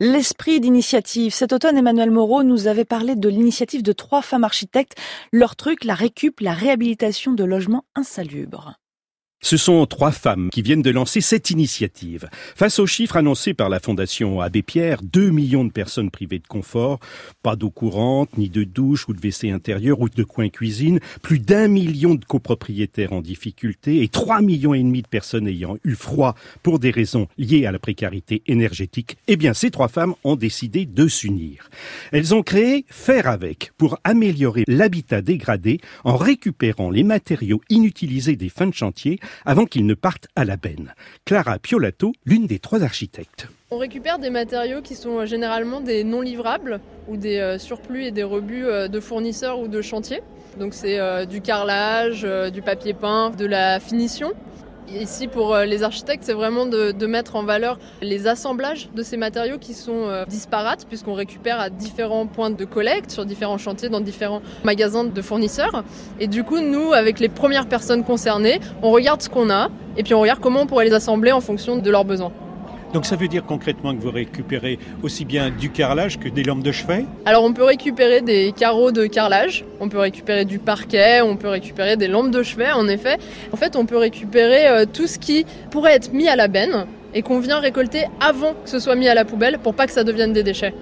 L'esprit d'initiative. Cet automne, Emmanuel Moreau nous avait parlé de l'initiative de trois femmes architectes. Leur truc, la récup, la réhabilitation de logements insalubres. Ce sont trois femmes qui viennent de lancer cette initiative. Face aux chiffres annoncés par la Fondation Abbé Pierre, 2 millions de personnes privées de confort, pas d'eau courante, ni de douche ou de WC intérieur ou de coin cuisine, plus d'un million de copropriétaires en difficulté et 3 millions et demi de personnes ayant eu froid pour des raisons liées à la précarité énergétique, eh bien, ces trois femmes ont décidé de s'unir. Elles ont créé Faire avec pour améliorer l'habitat dégradé en récupérant les matériaux inutilisés des fins de chantier avant qu'ils ne partent à la benne. Clara Piolato, l'une des trois architectes. On récupère des matériaux qui sont euh, généralement des non livrables ou des euh, surplus et des rebuts euh, de fournisseurs ou de chantiers. Donc c'est du carrelage, du papier peint, de la finition. Ici, pour euh, les architectes, c'est vraiment de, mettre en valeur les assemblages de ces matériaux qui sont euh, disparates, puisqu'on récupère à différents points de collecte, sur différents chantiers, dans différents magasins de fournisseurs. Et du coup, nous, avec les premières personnes concernées, on regarde ce qu'on a, et puis on regarde comment on pourrait les assembler en fonction de leurs besoins. Donc ça veut dire concrètement que vous récupérez aussi bien du carrelage que des lampes de chevet? Alors on peut récupérer des carreaux de carrelage, on peut récupérer du parquet, on peut récupérer des lampes de chevet en effet. En fait on peut récupérer euh, tout ce qui pourrait être mis à la benne et qu'on vient récolter avant que ce soit mis à la poubelle pour pas que ça devienne des déchets.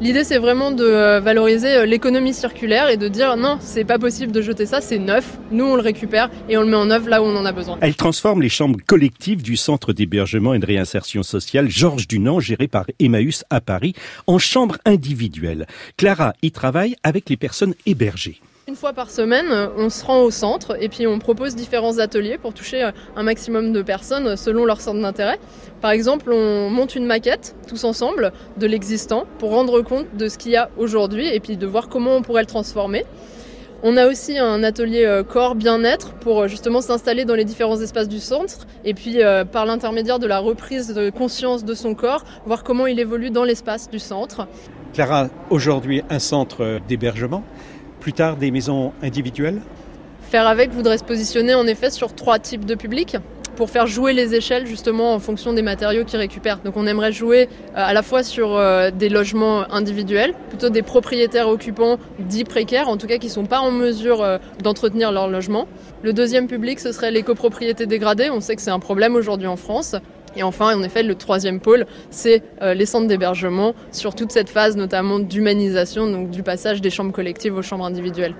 L'idée, c'est vraiment de euh, valoriser euh, l'économie circulaire et de dire non, c'est pas possible de jeter ça, c'est neuf. Nous, on le récupère et on le met en œuvre là où on en a besoin. Elle transforme les chambres collectives du centre d'hébergement et de réinsertion sociale Georges Dunant, géré par Emmaüs à Paris, en chambres individuelles. Clara y travaille avec les personnes hébergées. Une fois par semaine, on se rend au centre et puis on propose différents ateliers pour toucher un maximum de personnes selon leur centre d'intérêt. Par exemple, on monte une maquette tous ensemble de l'existant pour rendre compte de ce qu'il y a aujourd'hui et puis de voir comment on pourrait le transformer. On a aussi un atelier euh, corps bien-être pour euh, justement s'installer dans les différents espaces du centre et puis euh, par l'intermédiaire de la reprise de conscience de son corps, voir comment il évolue dans l'espace du centre. Clara, aujourd'hui un centre d'hébergement plus tard des maisons individuelles Faire avec voudrait se positionner en effet sur trois types de publics pour faire jouer les échelles justement en fonction des matériaux qu'ils récupèrent. Donc on aimerait jouer euh, à la fois sur euh, des logements individuels, plutôt des propriétaires occupants dits précaires, en tout cas qui ne sont pas en mesure euh, d'entretenir leur logement. Le deuxième public, ce serait les copropriétés dégradées. On sait que c'est un problème aujourd'hui en France. Et enfin, en effet, le troisième pôle, c'est euh, les centres d'hébergement sur toute cette phase notamment d'humanisation, donc du passage des chambres collectives aux chambres individuelles.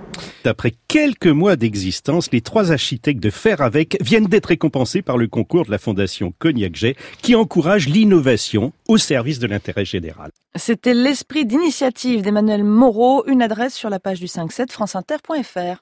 Après quelques mois d'existence, les trois architectes de Faire avec viennent d'être récompensés par le concours de la Fondation Cognac-Jet qui encourage l'innovation au service de l'intérêt général. C'était l'esprit d'initiative d'Emmanuel Moreau, une adresse sur la page du 5-7 franceinter.fr.